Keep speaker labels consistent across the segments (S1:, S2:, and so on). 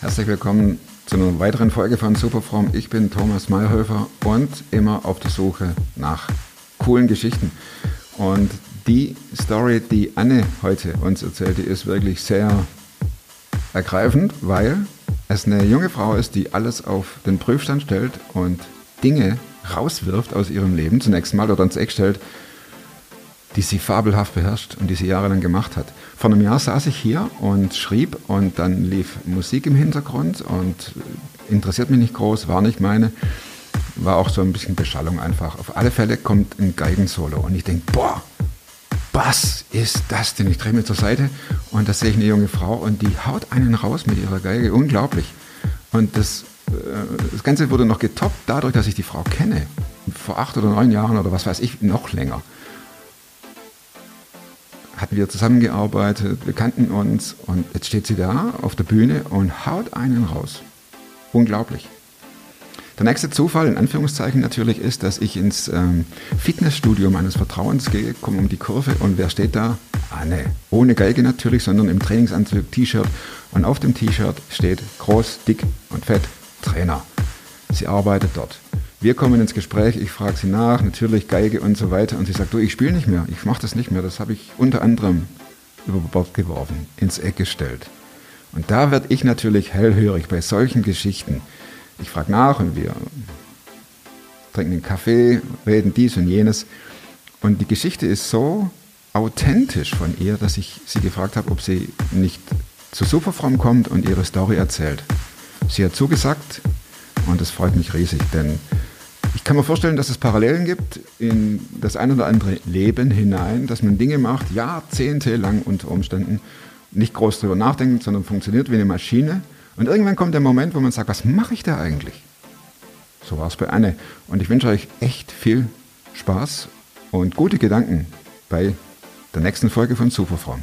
S1: Herzlich willkommen zu einer weiteren Folge von Superform. Ich bin Thomas Mayhöfer und immer auf der Suche nach coolen Geschichten. Und die Story, die Anne heute uns erzählte, ist wirklich sehr ergreifend, weil es eine junge Frau ist, die alles auf den Prüfstand stellt und Dinge rauswirft aus ihrem Leben, zunächst mal oder ans Eck stellt, die sie fabelhaft beherrscht und die sie jahrelang gemacht hat. Vor einem Jahr saß ich hier und schrieb und dann lief Musik im Hintergrund und interessiert mich nicht groß, war nicht meine. War auch so ein bisschen Beschallung einfach. Auf alle Fälle kommt ein Geigensolo und ich denke, boah, was ist das denn? Ich drehe mir zur Seite und da sehe ich eine junge Frau und die haut einen raus mit ihrer Geige. Unglaublich. Und das, äh, das Ganze wurde noch getoppt dadurch, dass ich die Frau kenne. Vor acht oder neun Jahren oder was weiß ich, noch länger hatten wir zusammengearbeitet, wir kannten uns und jetzt steht sie da auf der Bühne und haut einen raus. Unglaublich. Der nächste Zufall, in Anführungszeichen natürlich, ist, dass ich ins ähm, Fitnessstudio meines Vertrauens gehe, komme um die Kurve und wer steht da? Anne. Ohne Geige natürlich, sondern im Trainingsanzug, T-Shirt. Und auf dem T-Shirt steht groß, dick und fett Trainer. Sie arbeitet dort. Wir kommen ins Gespräch, ich frage sie nach, natürlich Geige und so weiter. Und sie sagt, du, ich spiele nicht mehr, ich mache das nicht mehr. Das habe ich unter anderem über Bord geworfen, ins Eck gestellt. Und da werde ich natürlich hellhörig bei solchen Geschichten. Ich frage nach und wir trinken einen Kaffee, reden dies und jenes. Und die Geschichte ist so authentisch von ihr, dass ich sie gefragt habe, ob sie nicht zu Superfrom kommt und ihre Story erzählt. Sie hat zugesagt und das freut mich riesig, denn ich kann mir vorstellen, dass es Parallelen gibt in das ein oder andere Leben hinein, dass man Dinge macht, jahrzehntelang unter Umständen, nicht groß drüber nachdenken, sondern funktioniert wie eine Maschine. Und irgendwann kommt der Moment, wo man sagt, was mache ich da eigentlich? So war es bei Anne. Und ich wünsche euch echt viel Spaß und gute Gedanken bei der nächsten Folge von Superform.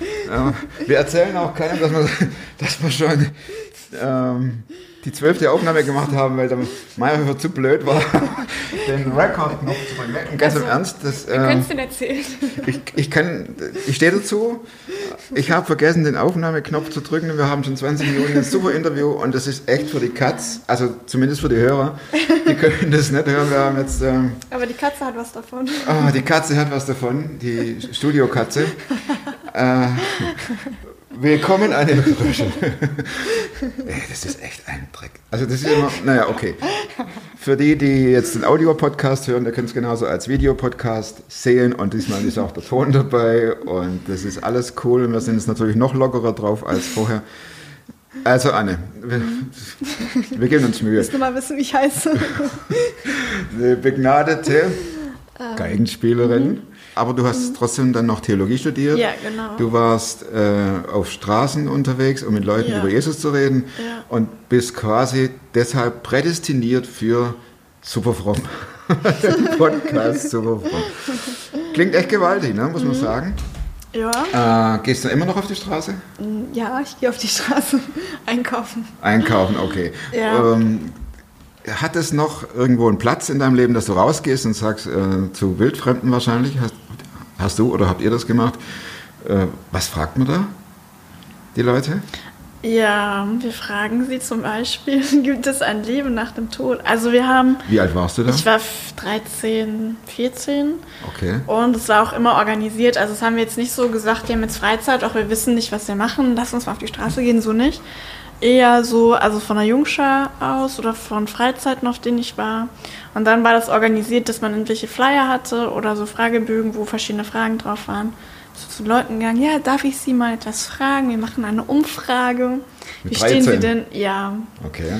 S1: Ja, wir erzählen auch keinem, dass wir, dass wir schon ähm, die zwölfte Aufnahme gemacht haben, weil der Meyerhöfer zu blöd war, den Rekordknopf zu drücken. Ganz im Ernst, das,
S2: Du
S1: ähm,
S2: könntest den erzählen.
S1: ich, ich kann, ich stehe dazu. Ich habe vergessen, den Aufnahmeknopf zu drücken. Wir haben schon 20 Minuten ein super Interview und das ist echt für die Katz, also zumindest für die Hörer. Die können das nicht hören. Wir haben jetzt ähm,
S2: Aber die Katze hat was davon.
S1: Ah, die Katze hat was davon, die Studiokatze. Äh, willkommen eine Überraschung. Das ist echt ein Dreck. Also das ist immer, naja, okay. Für die, die jetzt den Audio-Podcast hören, der können es genauso als Videopodcast sehen und diesmal ist auch der Ton dabei und das ist alles cool und wir sind jetzt natürlich noch lockerer drauf als vorher. Also Anne, wir, wir geben uns Mühe.
S2: Willst du mal wissen, wie ich heiße?
S1: Eine begnadete Geigenspielerin. Aber du hast trotzdem dann noch Theologie studiert.
S2: Ja, genau.
S1: Du warst äh, auf Straßen unterwegs, um mit Leuten
S2: Ja.
S1: über Jesus zu reden
S2: Ja.
S1: und bist quasi deshalb prädestiniert für Superfromm. Podcast Superfromm. Klingt echt gewaltig, ne? muss man
S2: Mhm.
S1: sagen.
S2: Ja.
S1: Äh, gehst du immer noch auf die Straße?
S2: Ja, ich gehe auf die Straße einkaufen.
S1: Einkaufen, okay.
S2: Ja.
S1: Ähm, hat es noch irgendwo einen Platz in deinem Leben, dass du rausgehst und sagst, äh, zu Wildfremden wahrscheinlich, hast, hast du oder habt ihr das gemacht? Äh, was fragt man da, die Leute?
S2: Ja, wir fragen sie zum Beispiel, gibt es ein Leben nach dem Tod? Also wir haben,
S1: Wie alt warst du da?
S2: ich war f- 13, 14
S1: Okay.
S2: und es war auch immer organisiert. Also das haben wir jetzt nicht so gesagt, wir haben jetzt Freizeit, auch wir wissen nicht, was wir machen, lass uns mal auf die Straße gehen, so nicht. Eher so, also von der Jungschar aus oder von Freizeiten, auf denen ich war. Und dann war das organisiert, dass man irgendwelche Flyer hatte oder so Fragebögen, wo verschiedene Fragen drauf waren. So zu Leuten gegangen, ja, darf ich Sie mal etwas fragen? Wir machen eine Umfrage.
S1: Mit
S2: Wie stehen Sie
S1: 13?
S2: denn? Ja.
S1: Okay.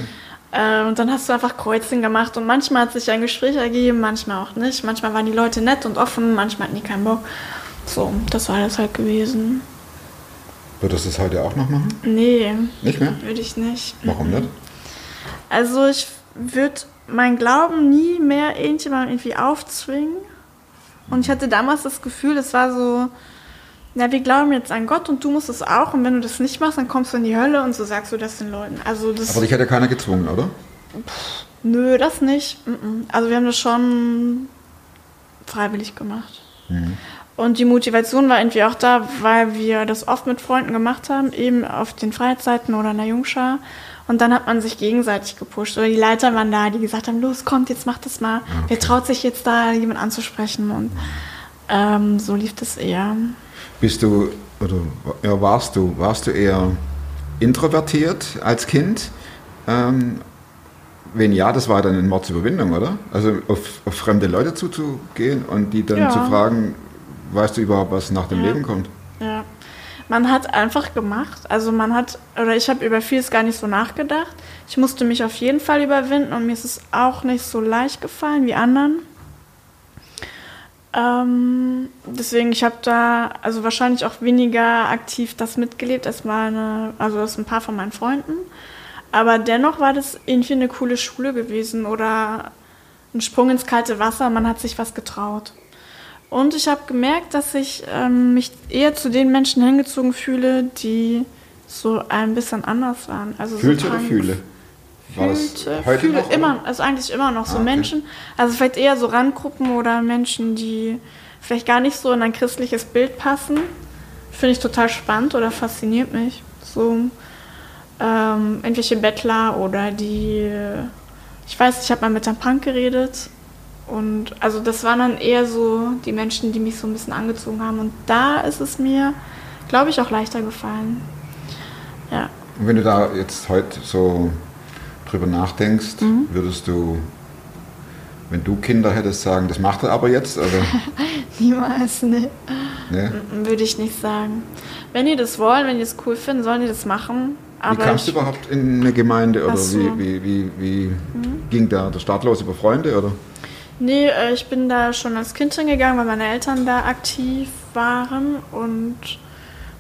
S2: Äh, und dann hast du einfach Kreuzchen gemacht und manchmal hat sich ein Gespräch ergeben, manchmal auch nicht. Manchmal waren die Leute nett und offen, manchmal hatten die keinen Bock. So, das war das halt gewesen.
S1: Würdest du es heute auch noch machen?
S2: Nee,
S1: Nicht mehr?
S2: würde ich nicht.
S1: Warum nicht?
S2: Also ich würde meinen Glauben nie mehr irgendjemandem irgendwie aufzwingen. Und ich hatte damals das Gefühl, es war so, ja, wir glauben jetzt an Gott und du musst es auch. Und wenn du das nicht machst, dann kommst du in die Hölle und so sagst du das den Leuten. Also das,
S1: Aber dich hat ja keiner gezwungen, oder?
S2: nö, das nicht. Also wir haben das schon freiwillig gemacht. Und die Motivation war irgendwie auch da, weil wir das oft mit Freunden gemacht haben, eben auf den Freizeiten oder in der Jungschar. Und dann hat man sich gegenseitig gepusht. Oder die Leiter waren da, die gesagt haben, los, kommt, jetzt macht das mal. Wer traut sich jetzt da, jemand anzusprechen? Und ähm, so lief das eher.
S1: Bist du, oder ja, warst du, warst du eher introvertiert als Kind? Ähm, wenn ja, das war dann eine Mordsüberwindung, oder? Also auf, auf fremde Leute zuzugehen und die dann
S2: Ja.
S1: zu fragen, weißt du überhaupt, was nach dem
S2: Ja.
S1: Leben kommt?
S2: Ja. Man hat einfach gemacht. Also man hat, oder ich habe über vieles gar nicht so nachgedacht. Ich musste mich auf jeden Fall überwinden und mir ist es auch nicht so leicht gefallen wie anderen. Ähm, deswegen, ich habe da also wahrscheinlich auch weniger aktiv das mitgelebt als meine, also als ein paar von meinen Freunden. Aber dennoch war das irgendwie eine coole Schule gewesen oder ein Sprung ins kalte Wasser. Man hat sich was getraut. Und ich habe gemerkt, dass ich ähm, mich eher zu den Menschen hingezogen fühle, die so ein bisschen anders waren. Also
S1: Fühlte
S2: so
S1: oder fühle? War das heute
S2: fühle
S1: noch, oder?
S2: immer, also eigentlich immer noch so
S1: Ah, okay.
S2: Menschen, also vielleicht eher so Randgruppen oder Menschen, die vielleicht gar nicht so in ein christliches Bild passen. Finde ich total spannend oder fasziniert mich. So ähm, irgendwelche Bettler oder die, ich weiß, ich habe mal mit einem Punk geredet und also das waren dann eher so die Menschen, die mich so ein bisschen angezogen haben und da ist es mir, glaube ich, auch leichter gefallen. Ja.
S1: Und wenn du da jetzt heute so drüber nachdenkst,
S2: Mhm.
S1: würdest du, wenn du Kinder hättest, sagen, das macht er aber jetzt? Oder?
S2: Niemals, ne.
S1: ne?
S2: Würde ich nicht sagen. Wenn die das wollen, wenn die es cool finden, sollen die das machen.
S1: Wie
S2: Aber
S1: kamst du überhaupt in eine Gemeinde? Oder
S2: so. Mhm.
S1: wie, wie, wie, wie ging da der Start los über Freunde? Oder?
S2: Nee, äh, ich bin da schon als Kind hingegangen, weil meine Eltern da aktiv waren. Und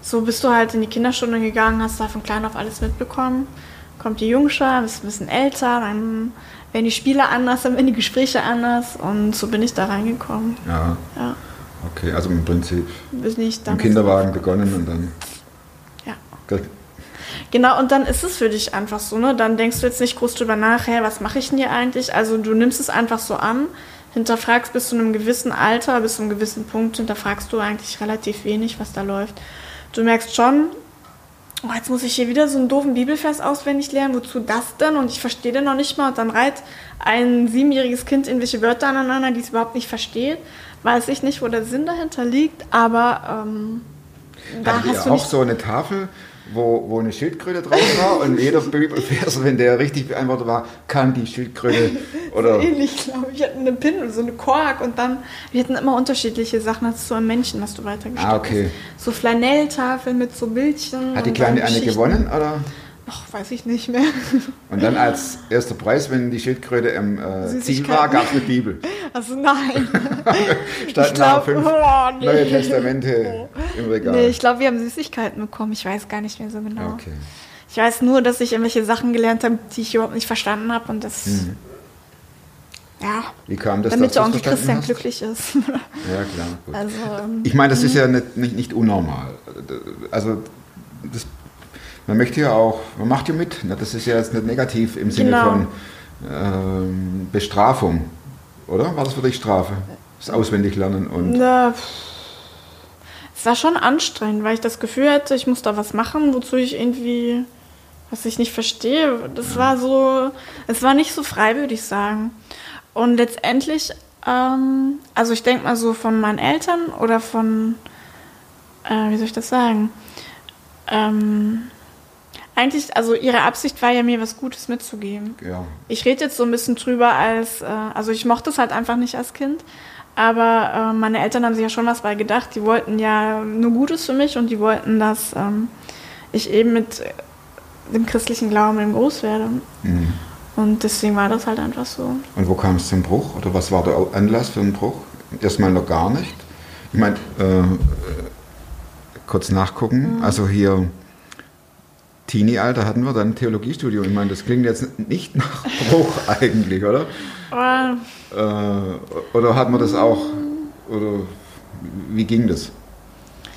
S2: so bist du halt in die Kinderstunde gegangen, hast da von klein auf alles mitbekommen. Kommt die Jungschar, bist ein bisschen älter, dann werden die Spiele anders, dann werden die Gespräche anders. Und so bin ich da reingekommen.
S1: Ja,
S2: Ja,
S1: okay, also im Prinzip
S2: bin ich
S1: im Kinderwagen begonnen und dann.
S2: Ja.
S1: Gut.
S2: Genau, und dann ist es für dich einfach so, ne? Dann denkst du jetzt nicht groß drüber nach, hä, was mache ich denn hier eigentlich? Also du nimmst es einfach so an, hinterfragst bis zu einem gewissen Alter, bis zu einem gewissen Punkt, hinterfragst du eigentlich relativ wenig, was da läuft. Du merkst schon, oh, jetzt muss ich hier wieder so einen doofen Bibelvers auswendig lernen, wozu das denn? Und ich verstehe den noch nicht mal. Und dann reiht ein siebenjähriges Kind irgendwelche Wörter aneinander, die es überhaupt nicht versteht. Weiß ich nicht, wo der Sinn dahinter liegt, aber ähm, da
S1: Hattet
S2: hast du
S1: auch so eine Tafel, wo, wo eine Schildkröte drauf war und jeder Bibelvers, wenn der richtig beantwortet war, kann die Schildkröte oder
S2: ähnlich, glaube ich. Wir hatten eine Pin oder so eine Kork und dann, wir hatten immer unterschiedliche Sachen. Das ist so ein Männchen, was du weitergeschickt
S1: Ah, okay.
S2: hast. So Flanelltafeln mit so Bildchen.
S1: hat die Kleine eine gewonnen oder?
S2: Ach, weiß ich nicht mehr.
S1: Und dann als erster Preis, wenn die Schildkröte im äh, Ziel war, gab es eine Bibel.
S2: Also nein.
S1: Standen
S2: glaub-
S1: fünf
S2: oh, nee.
S1: neue Testamente im Regal.
S2: nee, ich glaube, wir haben Süßigkeiten bekommen. Ich weiß gar nicht mehr so genau.
S1: okay.
S2: Ich weiß nur, dass ich irgendwelche Sachen gelernt habe, die ich überhaupt nicht verstanden habe und das.
S1: Mhm.
S2: Ja,
S1: Wie kam das,
S2: damit der Onkel Christian
S1: hast?
S2: glücklich ist.
S1: Ja, klar. Gut.
S2: also, ähm,
S1: Ich meine, das ist ja nicht, nicht, nicht unnormal. Also, das, man möchte ja auch, man macht ja mit. ne? Das ist ja jetzt nicht negativ im Sinne
S2: Genau.
S1: von ähm, Bestrafung, oder? War das für dich Strafe? Das Auswendiglernen und.
S2: Na, es war schon anstrengend, weil ich das Gefühl hatte, ich muss da was machen, wozu ich irgendwie, was ich nicht verstehe. Das war so, es war nicht so frei, würde ich sagen. Und letztendlich, ähm, also ich denke mal so von meinen Eltern oder von, äh, wie soll ich das sagen? Ähm, eigentlich, also ihre Absicht war ja, mir was Gutes mitzugeben.
S1: Ja.
S2: Ich rede jetzt so ein bisschen drüber als, äh, also ich mochte es halt einfach nicht als Kind, aber äh, meine Eltern haben sich ja schon was bei gedacht. Die wollten ja nur Gutes für mich und die wollten, dass ähm, ich eben mit äh, dem christlichen Glauben eben groß werde.
S1: Mhm.
S2: Und deswegen war das halt einfach so.
S1: Und wo kam es zum Bruch? Oder was war der Anlass für den Bruch? Erstmal noch gar nicht. Ich meine, äh, kurz nachgucken. Also hier Teenie-Alter hatten wir dann ein Theologiestudium. Ich meine, das klingt jetzt nicht nach Bruch eigentlich, oder? Äh, oder hat man das auch, oder wie ging das?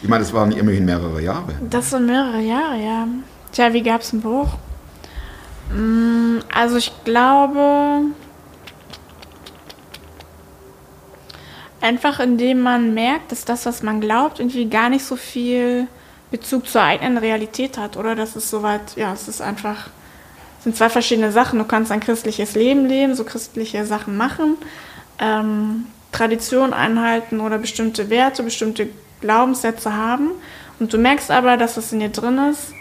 S1: Ich meine, das waren immerhin mehrere Jahre.
S2: das sind mehrere Jahre, ja. Tja, wie gab es einen Bruch? Mm, Also ich glaube, einfach indem man merkt, dass das, was man glaubt, irgendwie gar nicht so viel Bezug zur eigenen Realität hat. Oder das ist soweit, ja, es ist einfach, es sind zwei verschiedene Sachen. Du kannst ein christliches Leben leben, so christliche Sachen machen, ähm, Tradition einhalten oder bestimmte Werte, bestimmte Glaubenssätze haben. Und du merkst aber, dass was in dir drin ist,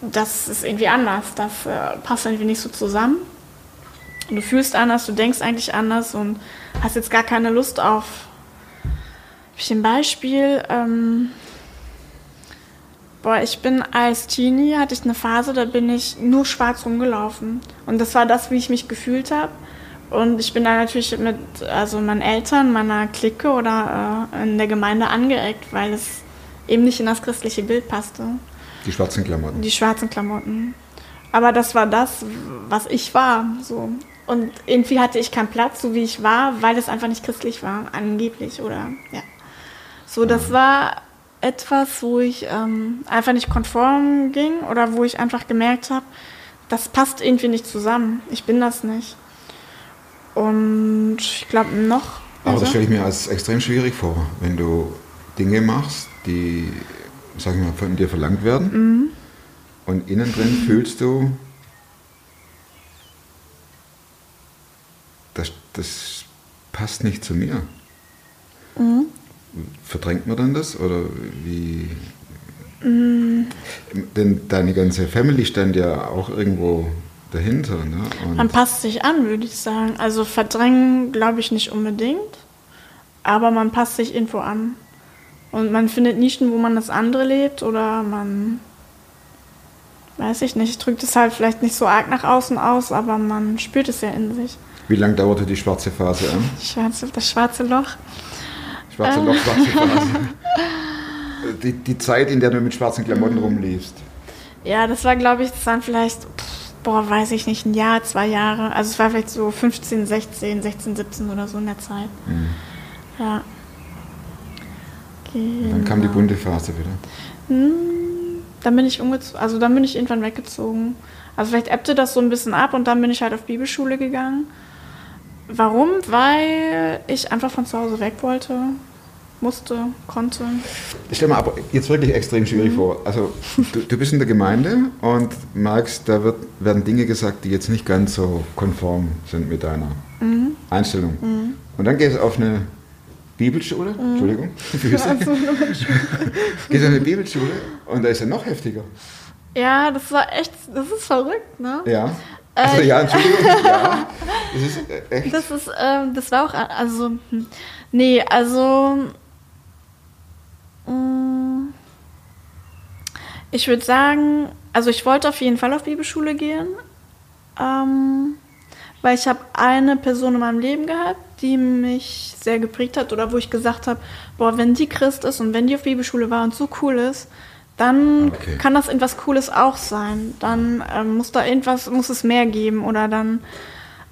S2: das ist irgendwie anders. Das äh, passt irgendwie nicht so zusammen. Du fühlst anders, du denkst eigentlich anders und hast jetzt gar keine Lust auf. Hab ich ein Beispiel? Ähm, boah, ich bin als Teenie, hatte ich eine Phase, da bin ich nur schwarz rumgelaufen. Und das war das, wie ich mich gefühlt habe. Und ich bin da natürlich mit also meinen Eltern, meiner Clique oder äh, in der Gemeinde angeeckt, weil es eben nicht in das christliche Bild passte.
S1: Die schwarzen Klamotten.
S2: Die schwarzen Klamotten. Aber das war das, was ich war. So. Und irgendwie hatte ich keinen Platz, so wie ich war, weil es einfach nicht christlich war, angeblich. Oder ja. So, das war etwas, wo ich ähm, einfach nicht konform ging oder wo ich einfach gemerkt habe, das passt irgendwie nicht zusammen. Ich bin das nicht. Und ich glaube noch.
S1: Aber
S2: also-
S1: das stelle ich mir als extrem schwierig vor, wenn du Dinge machst, die, sag ich mal, von dir verlangt werden.
S2: Mhm.
S1: Und innen drin fühlst du, das, das passt nicht zu mir.
S2: Mhm.
S1: Verdrängt man dann das? Oder wie?
S2: Mhm.
S1: Denn deine ganze Family stand ja auch irgendwo dahinter. Ne? Und
S2: Man passt sich an, würde ich sagen. Also verdrängen glaube ich nicht unbedingt, aber man passt sich irgendwo an. Und man findet Nischen, wo man das andere lebt oder man, weiß ich nicht, drückt es halt vielleicht nicht so arg nach außen aus, aber man spürt es ja in sich.
S1: wie lange dauerte die schwarze Phase an?
S2: Schwarze, das schwarze Loch.
S1: Schwarze Loch, schwarze Phase. Die, die Zeit, in der du mit schwarzen
S2: Mhm.
S1: Klamotten rumliefst.
S2: Ja, das war, glaube ich, das waren vielleicht, pff, boah, weiß ich nicht, ein Jahr, zwei Jahre. Also es war vielleicht so 15, 16, 16, 17 oder so in der Zeit. Ja.
S1: Dann kam die
S2: Genau.
S1: bunte Phase wieder.
S2: Dann bin ich umgezogen, also dann bin ich irgendwann weggezogen. Also vielleicht ebbte das so ein bisschen ab und dann bin ich halt auf Bibelschule gegangen. Warum? Weil ich einfach von zu Hause weg wollte, musste, konnte.
S1: Ich stelle mir aber jetzt wirklich extrem schwierig
S2: Mhm.
S1: vor. Also du, du bist in der Gemeinde und merkst, da wird, werden Dinge gesagt, die jetzt nicht ganz so konform sind mit deiner
S2: Mhm.
S1: Einstellung. Und dann gehst du auf eine Bibelschule,
S2: Mhm.
S1: Entschuldigung, Füße. gehst auf eine Bibelschule und da ist er noch heftiger.
S2: Ja, das war echt, das ist verrückt, ne?
S1: Ja. Also
S2: Äh,
S1: ja, Entschuldigung, ja. Das ist äh, echt.
S2: Das ist, ähm, das war auch, also, hm, nee, also, mm, ich würde sagen, also ich wollte auf jeden Fall auf Bibelschule gehen, ähm, weil ich habe eine Person in meinem Leben gehabt, die mich sehr geprägt hat oder wo ich gesagt habe, boah, wenn die Christ ist und wenn die auf Bibelschule war und so cool ist, dann
S1: Okay.
S2: kann das irgendwas Cooles auch sein. Dann ähm, muss da irgendwas, muss es mehr geben oder dann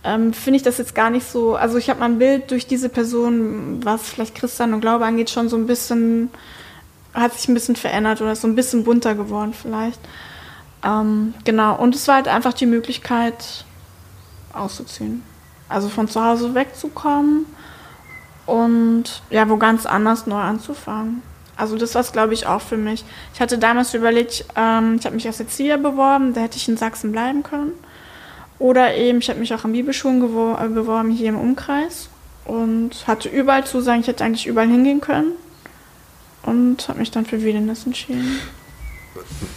S2: ähm, finde ich das jetzt gar nicht so. Also ich habe mein Bild durch diese Person, was vielleicht Christian und Glaube angeht, schon so ein bisschen, hat sich ein bisschen verändert oder ist so ein bisschen bunter geworden vielleicht. Ähm, genau, und es war halt einfach die Möglichkeit auszuziehen. Also von zu Hause wegzukommen und ja, wo ganz anders neu anzufangen. Also das war es, glaube ich, auch für mich. Ich hatte damals überlegt, ähm, ich habe mich als Erzieher beworben, da hätte ich in Sachsen bleiben können. Oder eben, ich habe mich auch an Bibelschulen äh, beworben hier im Umkreis und hatte überall Zusagen, ich hätte eigentlich überall hingehen können. Und habe mich dann für Wiedenes entschieden.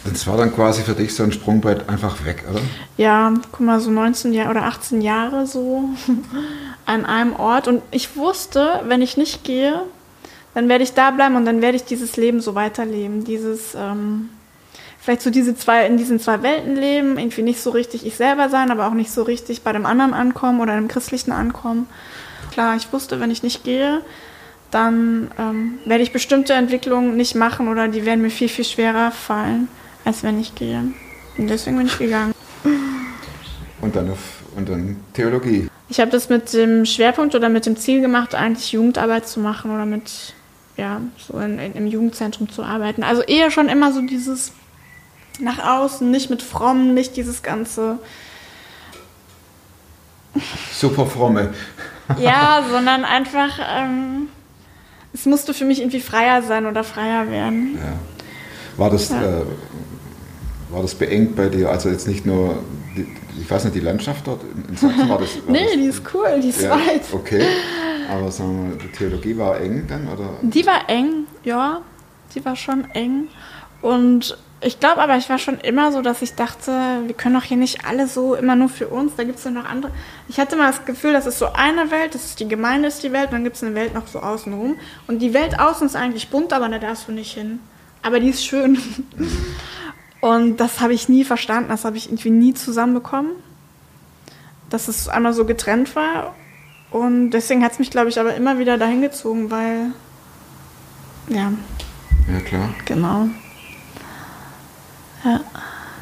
S1: Das war dann quasi für dich so ein Sprungbrett einfach weg, oder?
S2: Ja, guck mal, so 19 Jahre oder 18 Jahre so an einem Ort. Und ich wusste, wenn ich nicht gehe, dann werde ich da bleiben und dann werde ich dieses Leben so weiterleben. Dieses, ähm, vielleicht so diese zwei, in diesen zwei Welten leben, irgendwie nicht so richtig ich selber sein, aber auch nicht so richtig bei dem anderen ankommen oder einem christlichen ankommen. Klar, ich wusste, wenn ich nicht gehe, dann ähm, werde ich bestimmte Entwicklungen nicht machen oder die werden mir viel, viel schwerer fallen, als wenn ich gehe. Und deswegen bin ich gegangen.
S1: Und dann, auf, und dann Theologie.
S2: Ich habe das mit dem Schwerpunkt oder mit dem Ziel gemacht, eigentlich Jugendarbeit zu machen oder mit, ja, so in, in, im Jugendzentrum zu arbeiten. Also eher schon immer so dieses nach außen, nicht mit fromm, nicht dieses ganze,
S1: Super fromme.
S2: ja, sondern einfach, ähm, es musste für mich irgendwie freier sein oder freier werden.
S1: Ja. War das,
S2: Ja.
S1: äh, war das beengt bei dir? Also jetzt nicht nur, die, ich weiß nicht, die Landschaft dort in Sachsen war das. War
S2: Nee,
S1: das,
S2: die ist cool, die ist
S1: ja,
S2: weit.
S1: Okay, aber sagen wir mal, die Theologie war eng dann? Oder?
S2: Die war eng, ja, die war schon eng. Und ich glaube aber, ich war schon immer so, dass ich dachte, wir können doch hier nicht alle so immer nur für uns, da gibt es ja noch andere. Ich hatte mal das Gefühl, das ist so eine Welt, das ist die Gemeinde, ist die Welt, und dann gibt es eine Welt noch so außenrum. Und die Welt außen ist eigentlich bunt, aber da darfst du nicht hin. Aber die ist schön. Und das habe ich nie verstanden, das habe ich irgendwie nie zusammenbekommen. Dass es einmal so getrennt war. Und deswegen hat es mich, glaube ich, aber immer wieder dahin gezogen, weil ja,
S1: Ja, klar.
S2: genau. Ja.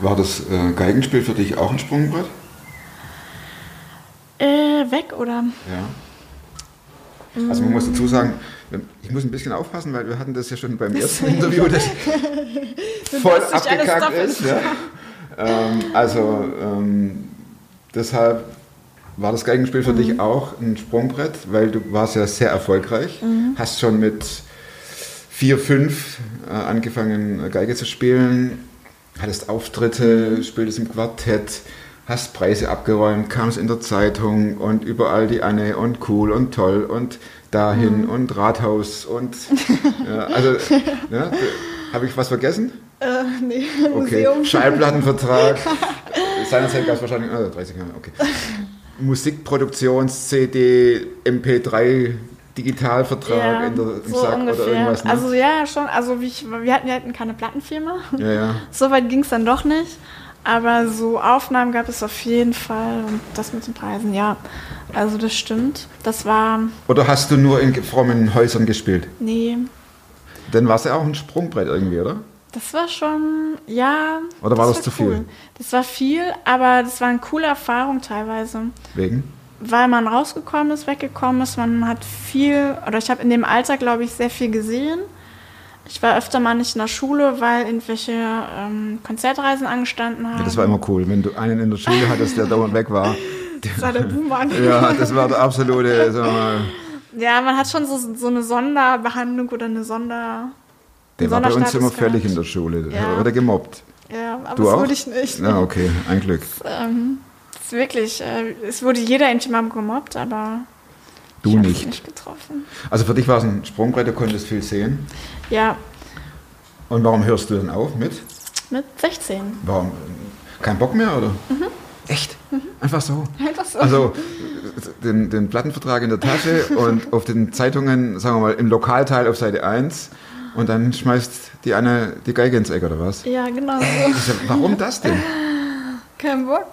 S1: War das äh, Geigenspiel für dich auch ein Sprungbrett?
S2: Äh, weg oder?
S1: Ja. Also man muss dazu sagen, ich muss ein bisschen aufpassen, weil wir hatten das ja schon beim ersten Interview, das voll abgekackt ist. Ja. Ähm, also ähm, deshalb war das Geigenspiel für
S2: Mhm.
S1: dich auch ein Sprungbrett, weil du warst ja sehr erfolgreich,
S2: Mhm.
S1: hast schon mit vier, fünf äh, angefangen Geige zu spielen, hattest Auftritte, spieltest im Quartett, hast Preise abgeräumt, kamst in der Zeitung und überall die Anne und cool und toll und dahin und Rathaus und ja, also ja, habe ich was vergessen?
S2: Äh, nee,
S1: Okay,
S2: Museum.
S1: Schallplattenvertrag. Seinerzeit gab es wahrscheinlich, oh, 30 Jahre, okay. Musikproduktions, CD, MP3, Digitalvertrag
S2: Ja,
S1: in der, im
S2: so
S1: Sack
S2: ungefähr.
S1: oder irgendwas. Ne?
S2: Also ja, schon. Also ich, wir hatten ja keine Plattenfirma.
S1: ja, ja.
S2: So weit ging es dann doch nicht. Aber so Aufnahmen gab es auf jeden Fall. Und das mit den Preisen, ja. Also das stimmt. Das war,
S1: Oder hast du nur in frommen Häusern gespielt?
S2: nee,
S1: Dann war es ja auch ein Sprungbrett irgendwie, oder?
S2: Das war schon, ja.
S1: Oder war das zu viel?
S2: Das war viel, aber das war eine coole Erfahrung teilweise.
S1: Wegen?
S2: weil man rausgekommen ist, weggekommen ist. Man hat viel, oder ich habe in dem Alter, glaube ich, sehr viel gesehen. Ich war öfter mal nicht in der Schule, weil irgendwelche ähm, Konzertreisen angestanden haben.
S1: Ja, das war immer cool, wenn du einen in der Schule hattest, der dauernd weg war.
S2: Das war der Buhmann.
S1: Ja, das war der absolute, sagen wir mal,
S2: Ja, man hat schon so, so eine Sonderbehandlung oder eine Sonder...
S1: der war bei uns immer
S2: gehabt.
S1: in der Schule.
S2: Ja.
S1: wurde gemobbt.
S2: Ja, aber
S1: Du
S2: das
S1: auch?
S2: wurde ich nicht.
S1: Ja, okay, ein Glück.
S2: Ähm, das ist wirklich, äh, es wurde jeder irgendwie mal gemobbt, aber
S1: Du nicht.
S2: nicht getroffen.
S1: Also für dich war es ein Sprungbrett, du konntest viel sehen.
S2: Ja,
S1: Und warum hörst du dann auf mit?
S2: mit 16.
S1: Warum? Kein Bock mehr, oder? Echt? Einfach so?
S2: Einfach so.
S1: Also den, den Plattenvertrag in der Tasche und auf den Zeitungen, sagen wir mal, im Lokalteil auf Seite 1 und dann schmeißt die eine die Geige ins Eck, oder was?
S2: ja, genau so.
S1: Warum das denn?
S2: Kein Bock,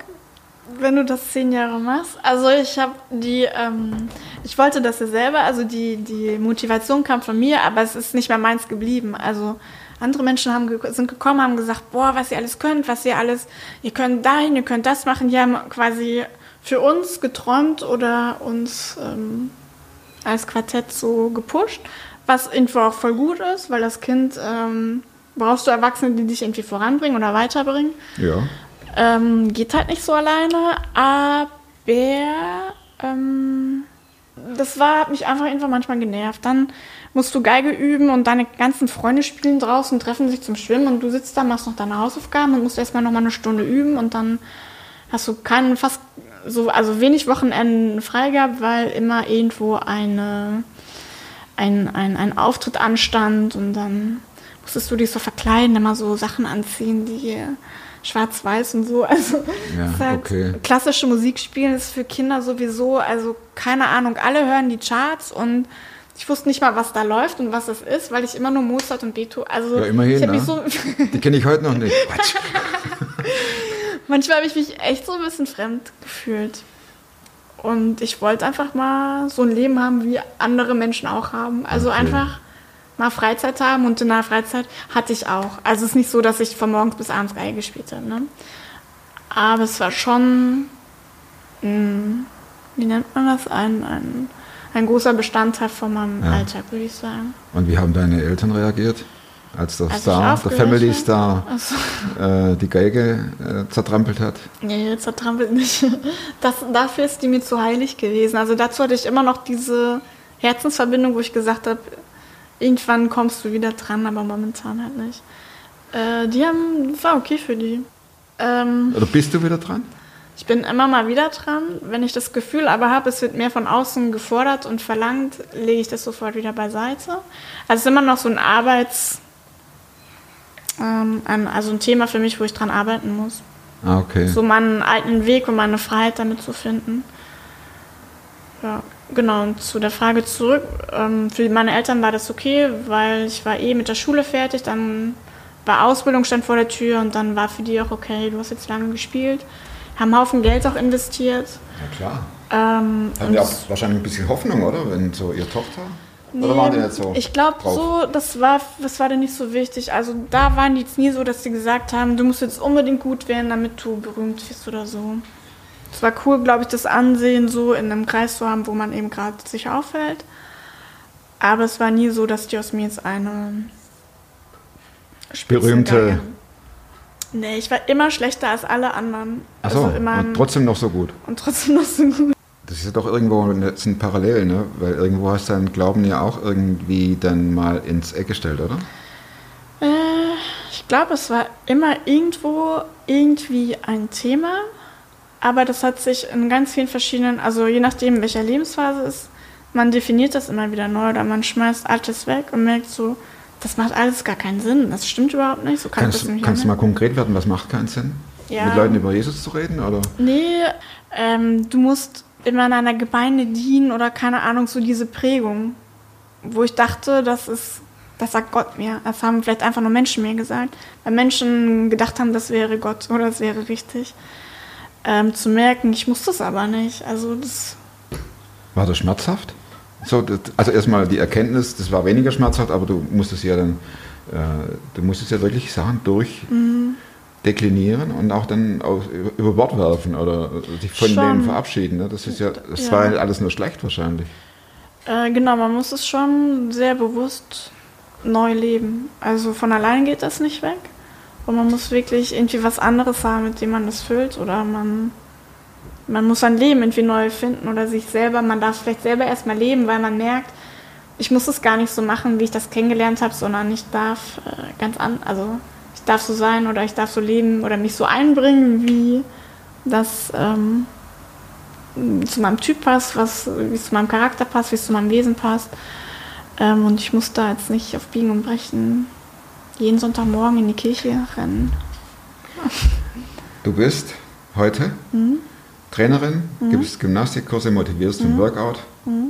S2: wenn du das zehn Jahre machst. Also ich habe die, ähm, ich wollte das ja selber, also die, die Motivation kam von mir, aber es ist nicht mehr meins geblieben. Also andere Menschen haben, sind gekommen, haben gesagt, boah, was ihr alles könnt, was ihr alles, ihr könnt dahin, ihr könnt das machen. Die haben quasi für uns geträumt oder uns ähm, als Quartett so gepusht, was irgendwo auch voll gut ist, weil das Kind ähm, brauchst du Erwachsene, die dich irgendwie voranbringen oder weiterbringen.
S1: Ja.
S2: Ähm, geht halt nicht so alleine, aber ähm, das war, hat mich einfach irgendwann manchmal genervt. Dann musst du Geige üben und deine ganzen Freunde spielen draußen, treffen sich zum Schwimmen und du sitzt da, machst noch deine Hausaufgaben und musst erstmal noch mal eine Stunde üben und dann hast du keinen fast so, also wenig Wochenenden frei gehabt, weil immer irgendwo eine, ein, ein, ein Auftritt anstand und dann musstest du dich so verkleiden, immer so Sachen anziehen, die schwarz-weiß und so. Also
S1: Ja,
S2: halt
S1: okay.
S2: klassische Musik spielen ist für Kinder sowieso, also keine Ahnung, alle hören die Charts und ich wusste nicht mal, was da läuft und was das ist, weil ich immer nur Mozart und Beethoven, also
S1: Ja, immerhin, ne?
S2: mich so,
S1: Die kenne ich heute noch nicht.
S2: Manchmal habe ich mich echt so ein bisschen fremd gefühlt. Und ich wollte einfach mal so ein Leben haben, wie andere Menschen auch haben. Also
S1: Okay.
S2: einfach mal Freizeit haben und in der Freizeit hatte ich auch. Also es ist nicht so, dass ich von morgens bis abends Geige gespielt habe. Ne? Aber es war schon, mh, wie nennt man das, ein, ein, ein großer Bestandteil von meinem
S1: Ja.
S2: Alltag, würde ich sagen.
S1: Und wie haben deine Eltern reagiert, als der
S2: Als
S1: Star, der Family? Star,
S2: Also,
S1: äh, die Geige äh, zertrampelt hat?
S2: nee, zertrampelt nicht. Das, dafür ist die mir zu heilig gewesen. Also dazu hatte ich immer noch diese Herzensverbindung, wo ich gesagt habe, irgendwann kommst du wieder dran, aber momentan halt nicht. Äh, die haben, das war okay für die. Ähm,
S1: Oder bist du wieder dran?
S2: Ich bin immer mal wieder dran. Wenn ich das Gefühl aber habe, es wird mehr von außen gefordert und verlangt, lege ich das sofort wieder beiseite. Also es ist immer noch so ein Arbeits... Ähm, ein, also ein Thema für mich, wo ich dran arbeiten muss.
S1: Ah, okay.
S2: So meinen eigenen Weg und meine Freiheit damit zu finden. Ja, genau. Und zu der Frage zurück. Ähm, für meine Eltern war das okay, weil ich war eh mit der Schule fertig. Dann war Ausbildung stand vor der Tür und dann war für die auch okay, du hast jetzt lange gespielt. Haben einen Haufen Geld auch investiert.
S1: Ja, klar.
S2: Ähm,
S1: Haben
S2: und
S1: die auch wahrscheinlich ein bisschen Hoffnung, oder? Wenn so ihre Tochter.
S2: Nee,
S1: Oder waren die nicht so?
S2: Ich glaube, so, das war, das war denen nicht so wichtig. Also da waren die jetzt nie so, dass sie gesagt haben, du musst jetzt unbedingt gut werden, damit du berühmt wirst oder so. Es war cool, glaube ich, das Ansehen so in einem Kreis zu haben, wo man eben gerade sich aufhält. Aber es war nie so, dass die aus mir jetzt eine
S1: Berühmte-
S2: Nee, ich war immer schlechter als alle anderen.
S1: Achso,
S2: Also immer
S1: und trotzdem noch so gut.
S2: und trotzdem noch so gut.
S1: Das ist ja doch irgendwo eine, sind Parallelen, ne? Weil irgendwo hast du deinen Glauben ja auch irgendwie dann mal ins Eck gestellt, oder?
S2: Äh, ich glaube, es war immer irgendwo irgendwie ein Thema, aber das hat sich in ganz vielen verschiedenen, also je nachdem, in welcher Lebensphase es ist, man definiert das immer wieder neu oder man schmeißt Altes weg und merkt so, das macht alles gar keinen Sinn, das stimmt überhaupt nicht, so kann ich das
S1: Kannst, kannst du mal konkret werden, was macht keinen Sinn?
S2: Ja.
S1: Mit Leuten über Jesus zu reden, oder?
S2: Nee, ähm, du musst in einer Gemeinde dienen oder keine Ahnung, so diese Prägung, wo ich dachte, das ist, das sagt Gott mir. Das haben vielleicht einfach nur Menschen mir gesagt, weil Menschen gedacht haben, das wäre Gott oder das wäre richtig. Ähm, zu merken, ich muss das aber nicht. Also das,
S1: War das schmerzhaft? So, das, also erstmal die Erkenntnis, das war weniger schmerzhaft, aber du musstest ja dann, äh, du musstest ja wirklich Sachen durch
S2: Mhm.
S1: Deklinieren und auch dann aus, über, Bord werfen oder sich von
S2: Schon.
S1: denen verabschieden. Ne? Das ist ja, das
S2: Ja.
S1: war ja alles nur schlecht wahrscheinlich.
S2: äh, genau, man muss es schon sehr bewusst neu leben. Also von allein geht das nicht weg. Und man muss wirklich irgendwie was anderes haben, mit dem man das füllt. Oder man, man muss sein Leben irgendwie neu finden oder sich selber. Man darf vielleicht selber erstmal leben, weil man merkt, ich muss es gar nicht so machen, wie ich das kennengelernt habe, sondern ich darf äh, ganz an, also ich darf so sein oder ich darf so leben oder mich so einbringen, wie das ähm, zu meinem Typ passt, was, wie es zu meinem Charakter passt, wie es zu meinem Wesen passt. Ähm, und ich muss da jetzt nicht auf Biegen und Brechen jeden Sonntagmorgen in die Kirche rennen.
S1: Du bist heute
S2: Mhm.
S1: Trainerin, gibst Gymnastikkurse, motivierst zum Workout,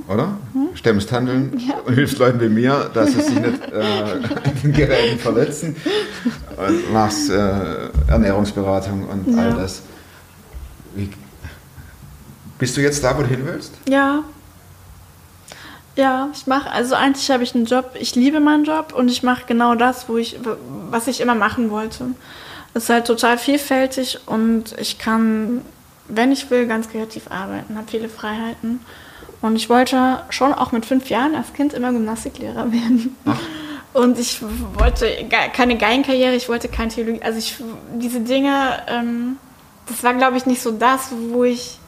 S1: oder? Stemmst Handeln
S2: Mhm. Ja.
S1: und hilfst Leuten wie mir, dass sie sich nicht äh, in den Geräten verletzen und machst äh, Ernährungsberatung und all
S2: Ja.
S1: das. Wie, bist du jetzt da, wo du hin willst?
S2: Ja. Ja, ich mache, also eigentlich habe ich einen Job, ich liebe meinen Job und ich mache genau das, wo ich, was ich immer machen wollte. Es ist halt total vielfältig und ich kann, wenn ich will, ganz kreativ arbeiten, habe viele Freiheiten. Und ich wollte schon auch mit fünf Jahren als Kind immer Gymnastiklehrer werden. Und ich wollte keine Geigenkarriere, ich wollte keine Theologie. Also ich, diese Dinge, ähm, das war, glaube ich, nicht so das, wo ich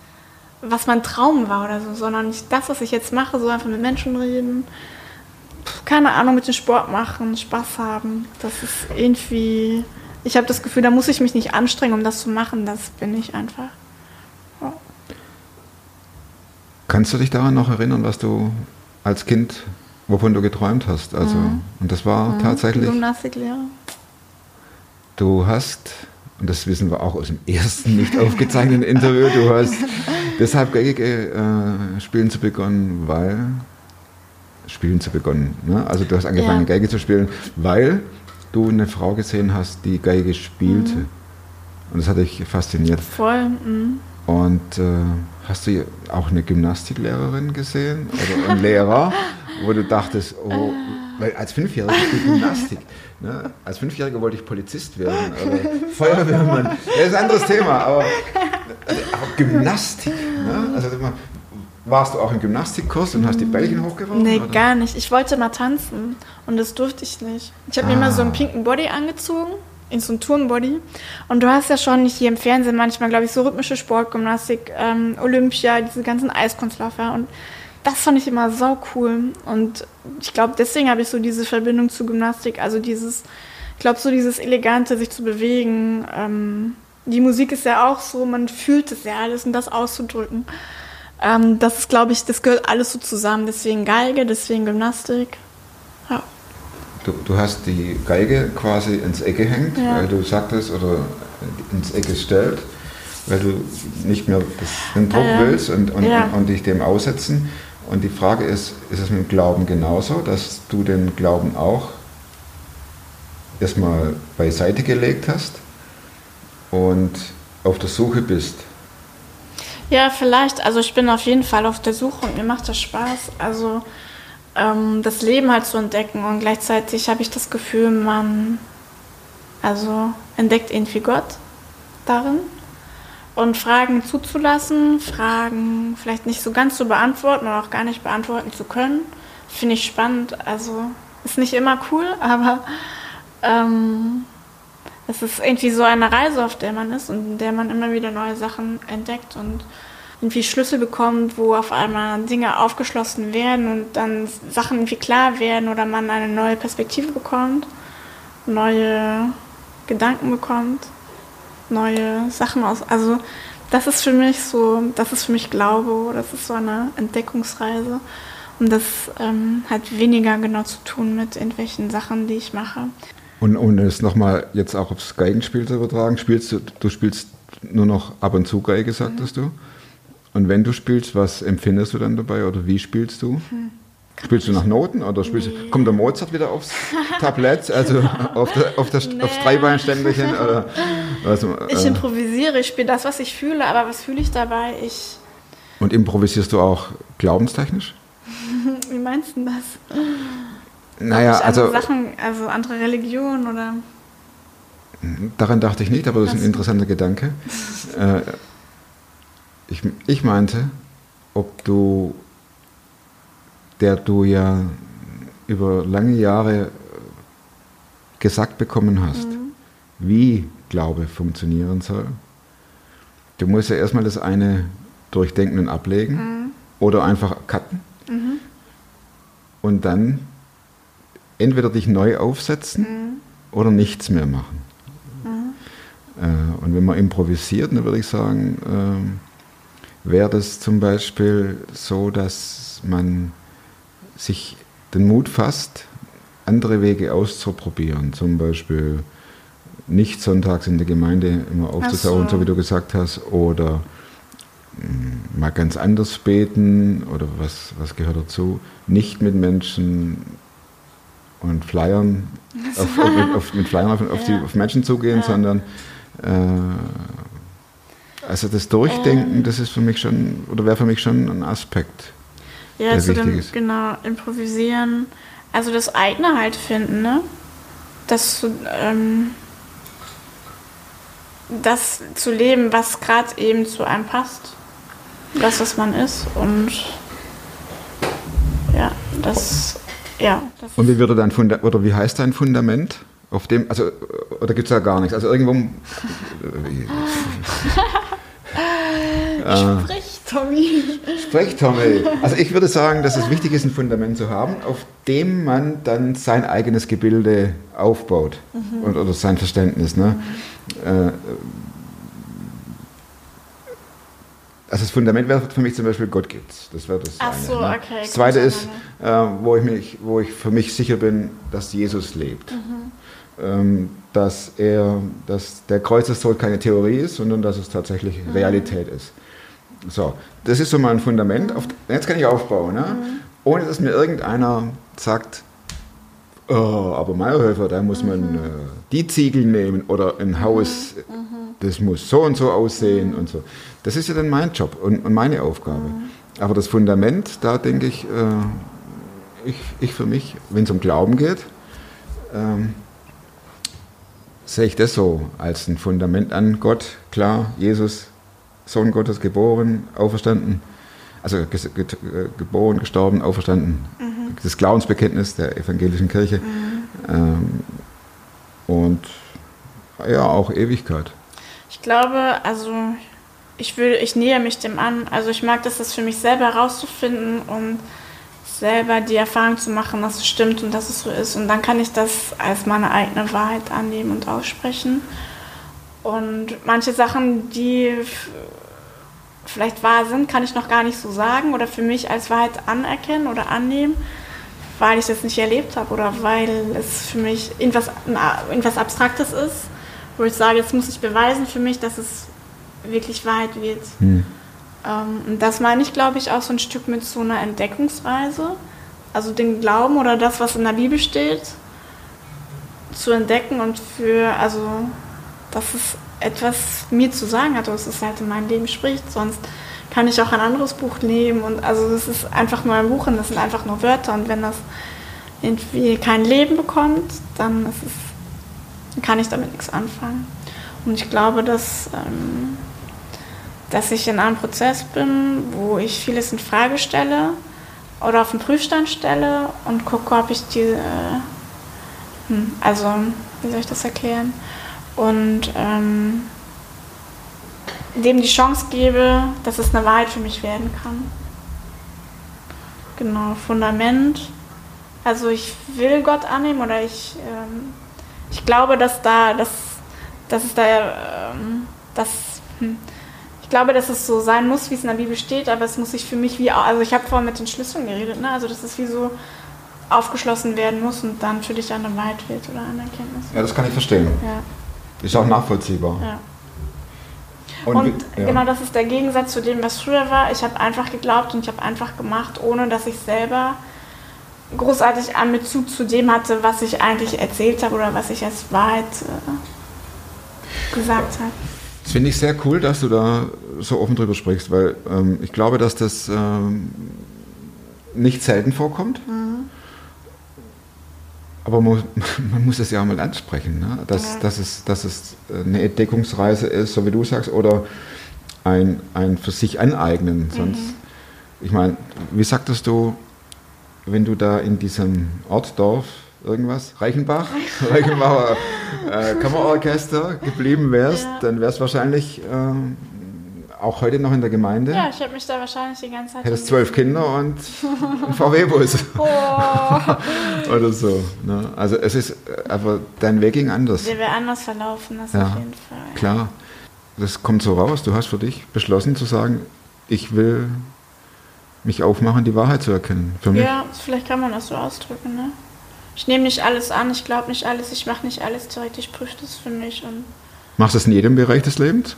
S2: was mein Traum war oder so, sondern nicht das, was ich jetzt mache, so einfach mit Menschen reden, keine Ahnung, mit dem Sport machen, Spaß haben. Das ist irgendwie, ich habe das Gefühl, da muss ich mich nicht anstrengen, um das zu machen, das bin ich einfach.
S1: Kannst du dich daran noch erinnern, was du als Kind, wovon du geträumt hast? Also, und das war tatsächlich,
S2: Gymnastiklehrer.
S1: du hast, und das wissen wir auch aus dem ersten nicht aufgezeichneten Interview, du hast deshalb Geige äh, spielen zu begonnen, weil spielen zu begonnen. Ne? Also du hast angefangen
S2: Ja.
S1: Geige zu spielen, weil du eine Frau gesehen hast, die Geige spielte. Und das hat dich fasziniert.
S2: Voll. Mhm.
S1: Und äh, Hast du auch eine Gymnastiklehrerin gesehen oder einen Lehrer, wo du dachtest, oh, weil als Fünfjähriger Gymnastik. Ne? Als Fünfjähriger wollte ich Polizist werden oder Feuerwehrmann. Das ist ein anderes Thema, aber, aber Gymnastik. Ne? Also warst du auch im Gymnastikkurs und hast die Bällchen hochgeworfen?
S2: Nee,
S1: oder?
S2: gar nicht. Ich wollte mal tanzen und das durfte ich nicht. Ich habe mir mal so einen
S1: Ah.
S2: pinken Body angezogen, in so einen Turnbody. Und du hast ja schon hier im Fernsehen manchmal, glaube ich, so rhythmische Sportgymnastik, ähm, Olympia, diese ganzen Eiskunstläufer. Und das fand ich immer sau cool. Und ich glaube, deswegen habe ich so diese Verbindung zu Gymnastik, also dieses, ich glaube, so dieses Elegante, sich zu bewegen. Ähm, die Musik ist ja auch so, man fühlt es ja alles und das auszudrücken. Ähm, das ist, glaube ich, das gehört alles so zusammen. Deswegen Geige, deswegen Gymnastik. Ja.
S1: Du, du hast die Geige quasi ins Eck gehängt,
S2: Ja.
S1: weil du sagtest, oder ins Eck gestellt, weil du nicht mehr den Druck
S2: Ah, ja.
S1: willst und, und,
S2: Ja.
S1: und, und dich dem aussetzen. Und die Frage ist, ist es mit dem Glauben genauso, dass du den Glauben auch erstmal beiseite gelegt hast und auf der Suche bist?
S2: Ja, vielleicht. Also ich bin auf jeden Fall auf der Suche und mir macht das Spaß. Also ähm, das Leben halt zu entdecken und gleichzeitig habe ich das Gefühl, man also entdeckt irgendwie Gott darin und Fragen zuzulassen, Fragen vielleicht nicht so ganz zu beantworten oder auch gar nicht beantworten zu können, finde ich spannend. Also ist nicht immer cool, aber ähm, es ist irgendwie so eine Reise, auf der man ist und in der man immer wieder neue Sachen entdeckt und irgendwie Schlüssel bekommt, wo auf einmal Dinge aufgeschlossen werden und dann Sachen irgendwie klar werden oder man eine neue Perspektive bekommt, neue Gedanken bekommt, neue Sachen aus. Also das ist für mich so, das ist für mich Glaube, das ist so eine Entdeckungsreise. Und das ähm, hat weniger genau zu tun mit irgendwelchen Sachen, die ich mache.
S1: Und um es nochmal jetzt auch aufs Geigenspiel zu übertragen, spielst du, du spielst nur noch ab und zu Geige, sagtest du. Und wenn du spielst, was empfindest du dann dabei oder wie spielst du? Spielst du nach Noten oder spielst du, kommt der Mozart wieder aufs Tablett, also auf, der, auf aufs
S2: Nee.
S1: Dreibeinständchen oder?
S2: Ich
S1: Äh,
S2: improvisiere, ich spiele das, was ich fühle, aber was fühle ich dabei? Ich,
S1: und improvisierst du auch glaubenstechnisch?
S2: wie meinst du das?
S1: Naja,
S2: ich
S1: also
S2: Sachen, also andere Religionen oder.
S1: daran dachte ich nicht, aber das ist ein interessanter Gedanke. Äh, ich, ich meinte, ob du, der du ja über lange Jahre gesagt bekommen hast, wie Glaube funktionieren soll. Du musst ja erstmal das eine durchdenken und ablegen oder einfach cutten. Und dann entweder dich neu aufsetzen oder nichts mehr machen. Äh, und wenn man improvisiert, dann würde ich sagen, ähm, wäre das zum Beispiel so, dass man sich den Mut fasst, andere Wege auszuprobieren. Zum Beispiel nicht sonntags in der Gemeinde immer aufzutauchen,
S2: so.
S1: so wie du gesagt hast, oder mh, mal ganz anders beten oder was, was gehört dazu, nicht mit Menschen und Flyern auf, auf, auf, mit Flyern auf, auf, die,
S2: Ja.
S1: auf Menschen zugehen,
S2: Ja.
S1: sondern äh, also das Durchdenken,
S2: Ähm.
S1: das ist für mich schon, oder wäre für mich schon ein Aspekt.
S2: Ja,
S1: der
S2: zu dem,
S1: ist.
S2: genau, improvisieren. Also das eigene halt finden, ne? Das zu, ähm, das zu leben, was gerade eben zu einem passt. Das, was man ist. Und ja, das, ja. Das
S1: Und wie würde dein Funda oder wie heißt dein Fundament? Auf dem, also, oder gibt es da gar nichts? Also irgendwo.
S2: Sprich, Tommy.
S1: Sprech, Tommy. Also ich würde sagen, dass es wichtig ist, ein Fundament zu haben, auf dem man dann sein eigenes Gebilde aufbaut. Und, oder sein Verständnis. Ne? Äh, also das Fundament wäre für mich zum Beispiel, Gott gibt's. Das wäre das
S2: Ach
S1: eine.
S2: so,
S1: ne?
S2: okay,
S1: Das zweite ist, äh, wo, ich mich, wo ich für mich sicher bin, dass Jesus lebt. Ähm, dass, er, dass der Kreuzestod keine Theorie ist, sondern dass es tatsächlich Realität ist. So, das ist so mal ein Fundament. Auf, jetzt kann ich aufbauen, ne? ohne dass mir irgendeiner sagt, oh, aber Meyerhöfer, da muss man äh, die Ziegel nehmen oder ein Haus, das muss so und so aussehen und so. Das ist ja dann mein Job und, und meine Aufgabe. Aber das Fundament, da denke ich, äh, ich, ich für mich, wenn es um Glauben geht, ähm, sehe ich das so als ein Fundament an Gott. Klar, Jesus, Sohn Gottes, geboren, auferstanden. Also ges- get- äh, geboren, gestorben, auferstanden. Das Glaubensbekenntnis der evangelischen Kirche. Ähm, und ja, auch Ewigkeit.
S2: Ich glaube, also ich würde, ich nähe mich dem an. Also ich mag das, das für mich selber herauszufinden und selber die Erfahrung zu machen, dass es stimmt und dass es so ist. Und dann kann ich das als meine eigene Wahrheit annehmen und aussprechen. Und manche Sachen, die vielleicht wahr sind, kann ich noch gar nicht so sagen oder für mich als Wahrheit anerkennen oder annehmen, weil ich das nicht erlebt habe oder weil es für mich irgendwas, irgendwas Abstraktes ist, wo ich sage, jetzt muss ich beweisen für mich, dass es wirklich Wahrheit wird.
S1: Hm.
S2: Ähm, und das meine ich, glaube ich, auch so ein Stück mit so einer Entdeckungsreise. Also den Glauben oder das, was in der Bibel steht, zu entdecken und für, also, dass es etwas mir zu sagen hat, dass es halt in mein Leben spricht. Sonst kann ich auch ein anderes Buch nehmen und also das ist einfach nur ein Buch und das sind einfach nur Wörter und wenn das irgendwie kein Leben bekommt, dann es, kann ich damit nichts anfangen. Und ich glaube, dass ähm, dass ich in einem Prozess bin, wo ich vieles in Frage stelle oder auf den Prüfstand stelle und gucke, ob ich die, äh, hm, also wie soll ich das erklären, und ähm, dem die Chance gebe, dass es eine Wahrheit für mich werden kann. Genau, Fundament. Also ich will Gott annehmen oder ich, ähm, ich glaube, dass da, dass, dass es da, ähm, dass, hm, glaube, dass es so sein muss, wie es in der Bibel steht, aber es muss sich für mich wie, also ich habe vorhin mit den Schlüsseln geredet, ne? also dass es wie so aufgeschlossen werden muss und dann für dich eine Wahrheit wird oder eine Erkenntnis.
S1: Ja, das kann ich verstehen.
S2: Ja,
S1: Ist auch nachvollziehbar.
S2: ja.
S1: Und,
S2: Und
S1: wie- ja.
S2: genau das ist der Gegensatz zu dem, was früher war. Ich habe einfach geglaubt und ich habe einfach gemacht, ohne dass ich selber großartig einen Bezug zu dem hatte, was ich eigentlich erzählt habe oder was ich als Wahrheit äh, gesagt habe.
S1: Das finde ich sehr cool, dass du da so offen drüber sprichst, weil ähm, ich glaube, dass das ähm, nicht selten vorkommt. Aber man, man muss es ja auch mal ansprechen, ne? dass,
S2: Ja.
S1: dass, es, dass es eine Entdeckungsreise ist, so wie du sagst, oder ein, ein für sich aneignen. Sonst, ich meine, wie sagtest du, wenn du da in diesem Ort, Dorf, irgendwas, Reichenbach, Reichenbacher äh, Kammerorchester geblieben wärst,
S2: Ja.
S1: dann wärst wahrscheinlich ähm, auch heute noch in der Gemeinde.
S2: Ja, ich habe mich da wahrscheinlich die ganze Zeit.
S1: Hättest zwölf Kinder und einen VW-Bus
S2: Oh,
S1: oder so. Ne? Also es ist, äh, aber dein Weg ging anders.
S2: der wäre anders verlaufen, das
S1: Ja,
S2: auf jeden Fall.
S1: Klar, das kommt so raus. Du hast für dich beschlossen zu sagen, ich will mich aufmachen, die Wahrheit zu erkennen. Für mich.
S2: Ja, vielleicht kann man das so ausdrücken, ne? Ich nehme nicht alles an, ich glaube nicht alles, ich mache nicht alles direkt, ich prüfe das für mich und
S1: Machst du das in jedem Bereich des Lebens?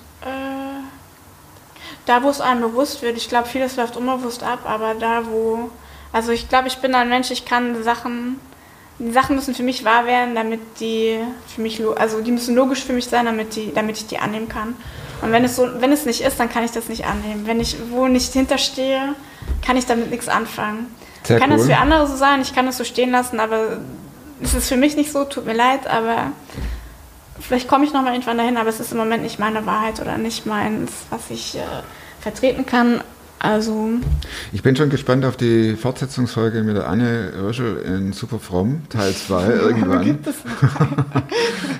S2: Da, wo es einem bewusst wird, ich glaube, vieles läuft unbewusst ab, aber da, wo. Also, ich glaube, ich bin ein Mensch, ich kann Sachen. Die Sachen müssen für mich wahr werden, damit die für mich. Also, die müssen logisch für mich sein, damit, die, damit ich die annehmen kann. Und wenn es, so, wenn es nicht ist, dann kann ich das nicht annehmen. Wenn ich wo nicht hinterstehe, kann ich damit nichts anfangen.
S1: Sehr
S2: kann
S1: cool.
S2: das für andere so sein, ich kann das so stehen lassen, aber es ist für mich nicht so, tut mir leid, aber vielleicht komme ich noch mal irgendwann dahin, aber es ist im Moment nicht meine Wahrheit oder nicht meins, was ich äh, vertreten kann. Also,
S1: Ich bin schon gespannt auf die Fortsetzungsfolge mit der Anne Röschel in Super Fromm, Teil 2 irgendwann.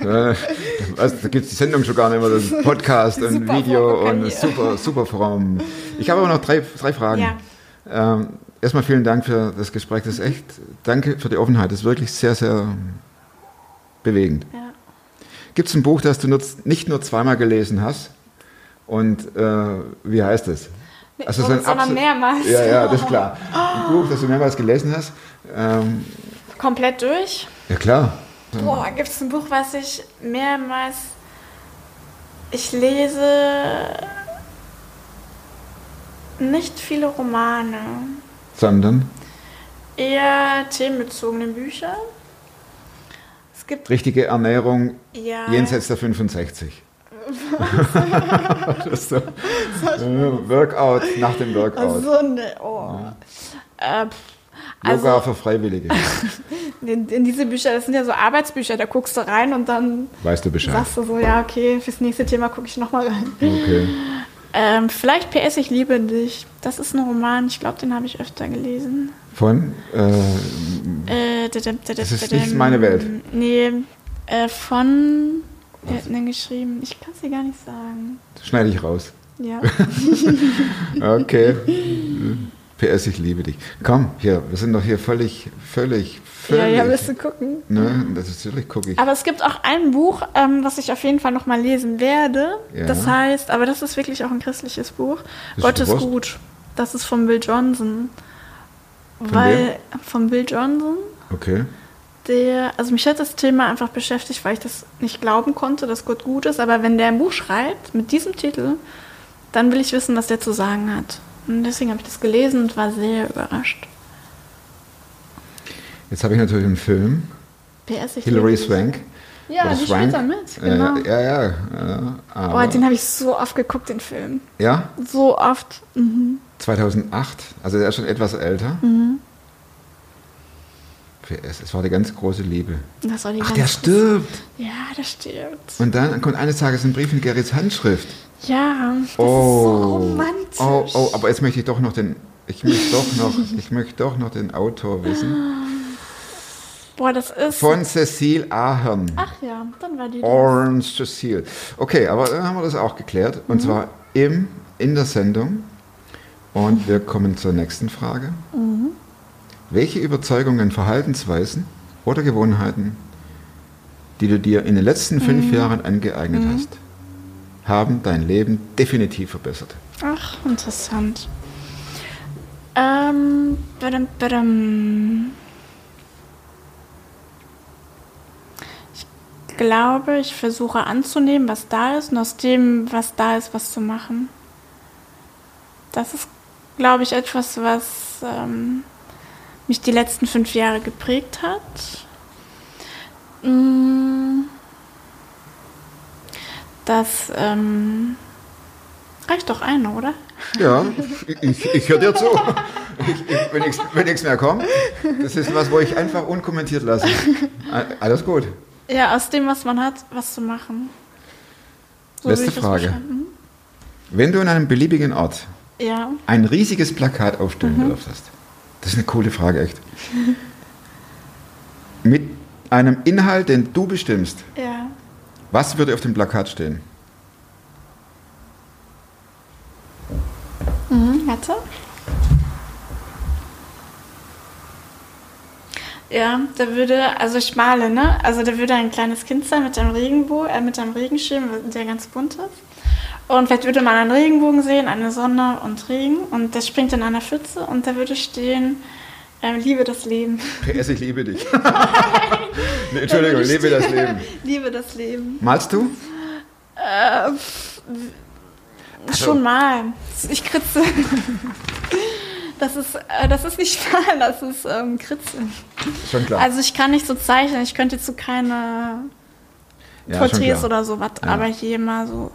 S1: Ja, was, da gibt es die Sendung schon gar nicht mehr, das ist Podcast und
S2: Super
S1: Video und super, super Fromm. Ich habe aber noch drei, drei Fragen.
S2: Ja.
S1: Ähm, erstmal vielen Dank für das Gespräch, das ist echt, danke für die Offenheit, das ist wirklich sehr, sehr bewegend.
S2: ja.
S1: Gibt es ein Buch, das du nicht nur zweimal gelesen hast? Und äh, wie heißt es? Also
S2: sondern
S1: absolut-
S2: mehrmals.
S1: Ja, ja, das ist klar. Ein Buch, das du mehrmals gelesen hast. Ähm,
S2: Komplett durch.
S1: ja, klar.
S2: Boah, gibt es ein Buch, was ich mehrmals. Ich lese nicht viele Romane,
S1: Sondern,
S2: eher themenbezogene Bücher. Es gibt
S1: Richtige Ernährung
S2: ja,
S1: jenseits der 65. das so. Äh, Workout nach dem Workout.
S2: so ne, oh. Äh, pff,
S1: Yoga
S2: also
S1: für Freiwillige.
S2: in, in diese Bücher, das sind ja so Arbeitsbücher, da guckst du rein und dann
S1: Weißt du Bescheid?
S2: sagst du so, ja, okay, fürs nächste Thema gucke ich nochmal rein.
S1: Okay.
S2: Ähm, vielleicht PS, ich liebe dich. Das ist ein Roman, ich glaube, den habe ich öfter gelesen.
S1: Von? Äh,
S2: Äh,
S1: Das ist nicht meine Welt.
S2: Nee, äh, von. Wer hat denn den geschrieben? Ich kann es dir gar nicht sagen.
S1: schneide ich raus.
S2: Ja.
S1: Okay. PS, ich liebe dich. Komm, hier, wir sind doch hier völlig, völlig, völlig.
S2: ja, ja, willst du gucken?
S1: Ne, das ist natürlich, gucke ich.
S2: Aber es gibt auch ein Buch, ähm, was ich auf jeden Fall nochmal lesen werde.
S1: Ja.
S2: Das heißt, aber das ist wirklich auch ein christliches Buch.
S1: Ist
S2: Gott ist
S1: bewusst.
S2: gut. Das ist von Bill Johnson. weil, von Bill Johnson,
S1: Okay.
S2: der, also mich hat das Thema einfach beschäftigt, weil ich das nicht glauben konnte, dass Gott gut ist. Aber wenn der ein Buch schreibt mit diesem Titel, dann will ich wissen, was der zu sagen hat. Und deswegen habe ich das gelesen und war sehr überrascht.
S1: Jetzt habe ich natürlich einen Film.
S2: PS, ich
S1: Hilary. Swank.
S2: Ja, die
S1: Swank.
S2: spielt da mit, genau.
S1: Äh, ja, ja. aber,
S2: Oh, den habe ich so oft geguckt, den Film.
S1: ja,
S2: So oft. Mhm.
S1: 2008. Also der ist schon etwas älter.
S2: Mhm.
S1: PS, es war die ganz große Liebe.
S2: Das war die
S1: Ach,
S2: ganz
S1: der stirbt.
S2: Ja, der stirbt.
S1: Und dann kommt eines Tages ein Brief in Gerrits Handschrift.
S2: Ja, das
S1: Oh.
S2: ist so romantisch.
S1: Oh, oh, aber jetzt möchte ich doch noch den, ich möchte doch noch, ich möchte doch noch den Autor wissen.
S2: Boah, das ist.
S1: Von Cecile Ahern.
S2: Ach ja, dann war die. das.
S1: Orange Cecile. Okay, aber dann haben wir das auch geklärt. Und zwar im, in der Sendung. Und wir kommen zur nächsten Frage. Welche Überzeugungen, Verhaltensweisen oder Gewohnheiten, die du dir in den letzten fünf Jahren angeeignet hast, haben dein Leben definitiv verbessert?
S2: Ach, interessant. Ähm, badam, badam. Glaube, ich versuche anzunehmen, was da ist und aus dem, was da ist, was zu machen. Das ist, glaube ich, etwas, was ähm, mich die letzten fünf Jahre geprägt hat. Mm. Das ähm, reicht doch eine, oder?
S1: Ja, ich, ich höre dir zu. Ich, wenn nichts mehr kommt, das ist was, wo ich einfach unkommentiert lasse. Alles gut.
S2: Ja, aus dem, was man hat, was zu machen. So das
S1: Frage. Wenn du an einem beliebigen Ort
S2: Ja.
S1: ein riesiges Plakat aufstellen dürftest, das ist eine coole Frage, echt. Mit einem Inhalt, den du bestimmst,
S2: Ja.
S1: was würde auf dem Plakat stehen?
S2: Mhm, warte. Ja, da würde, also ich male, ne? Also da würde ein kleines Kind sein mit einem Regenbogen, äh, mit einem Regenschirm, der ganz bunt ist. Und vielleicht würde man einen Regenbogen sehen, eine Sonne und Regen. Und der springt in einer Pfütze und da würde stehen, ähm, liebe das Leben.
S1: PS, ich liebe dich. nee, Entschuldigung,
S2: Da
S1: liebe das Leben.
S2: liebe das Leben.
S1: Malst du?
S2: Äh, Schon mal. Ich kritze. Das ist, äh, das ist nicht mal, das ist ähm, Kritzeln.
S1: Schon klar.
S2: Also ich kann nicht so zeichnen, ich könnte jetzt so keine
S1: Ja,
S2: Porträts oder sowas,
S1: Ja.
S2: aber hier mal so.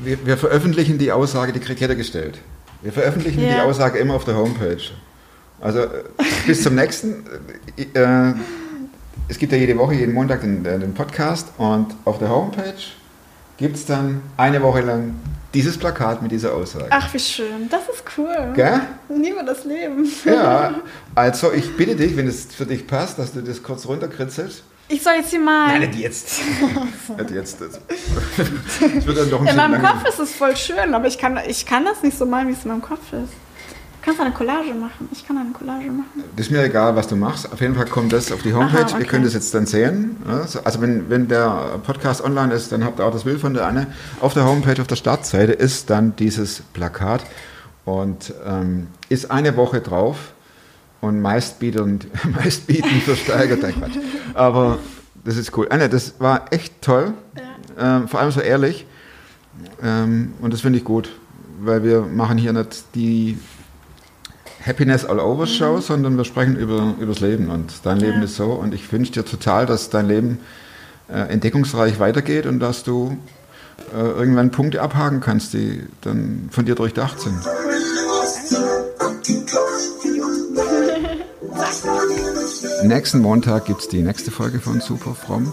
S1: Wir, wir veröffentlichen die Aussage, die kriegt jeder gestellt. Wir veröffentlichen die
S2: Ja.
S1: Aussage immer auf der Homepage. Also äh, bis zum nächsten. Äh, äh, es gibt ja jede Woche, jeden Montag den, äh, den Podcast und auf der Homepage gibt es dann eine Woche lang dieses Plakat mit dieser Aussage.
S2: Ach, wie schön. Das ist cool.
S1: Gell?
S2: Liebe das Leben.
S1: Ja, also ich bitte dich, wenn es für dich passt, dass du das kurz runterkritzelst.
S2: Ich soll jetzt hier mal.
S1: Nein, nicht jetzt. nicht jetzt. Das, das wird dann doch ein
S2: in meinem. Kopf ist es voll schön, aber ich kann, ich kann das nicht so malen, wie es in meinem Kopf ist. Du kannst eine Collage machen. Ich kann eine Collage machen.
S1: Das ist mir egal, was du machst. Auf jeden Fall kommt das auf die Homepage.
S2: Aha,
S1: Ihr
S2: okay.
S1: könnt es jetzt dann sehen. Ja, so- Also wenn, wenn der Podcast online ist, dann habt ihr auch das Bild von der Anne. Auf der Homepage, auf der Startseite ist dann dieses Plakat und ähm, ist eine Woche drauf und meistbietend, meistbietend versteigert. Nein, Quatsch. Aber das ist cool. Anne, das war echt toll. Ähm, vor allem so ehrlich. Ähm, und das finde ich gut, weil wir machen hier nicht die Happiness All Over Show, sondern wir sprechen über, über das Leben und dein Leben
S2: Ja.
S1: ist so und ich wünsche dir total, dass dein Leben äh, entdeckungsreich weitergeht und dass du äh, irgendwann Punkte abhaken kannst, die dann von dir durchdacht sind. Nächsten Montag gibt es die nächste Folge von Super Fromm.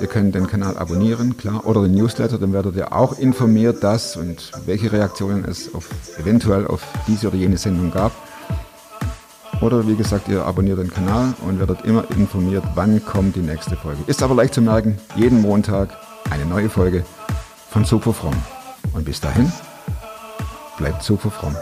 S1: Ihr könnt den Kanal abonnieren, klar, oder den Newsletter, dann werdet ihr auch informiert, dass und welche Reaktionen es auf, eventuell auf diese oder jene Sendung gab. Oder wie gesagt, ihr abonniert den Kanal und werdet immer informiert, wann kommt die nächste Folge. Ist aber leicht zu merken, jeden Montag eine neue Folge von Super Fromm. Und bis dahin, bleibt super fromm.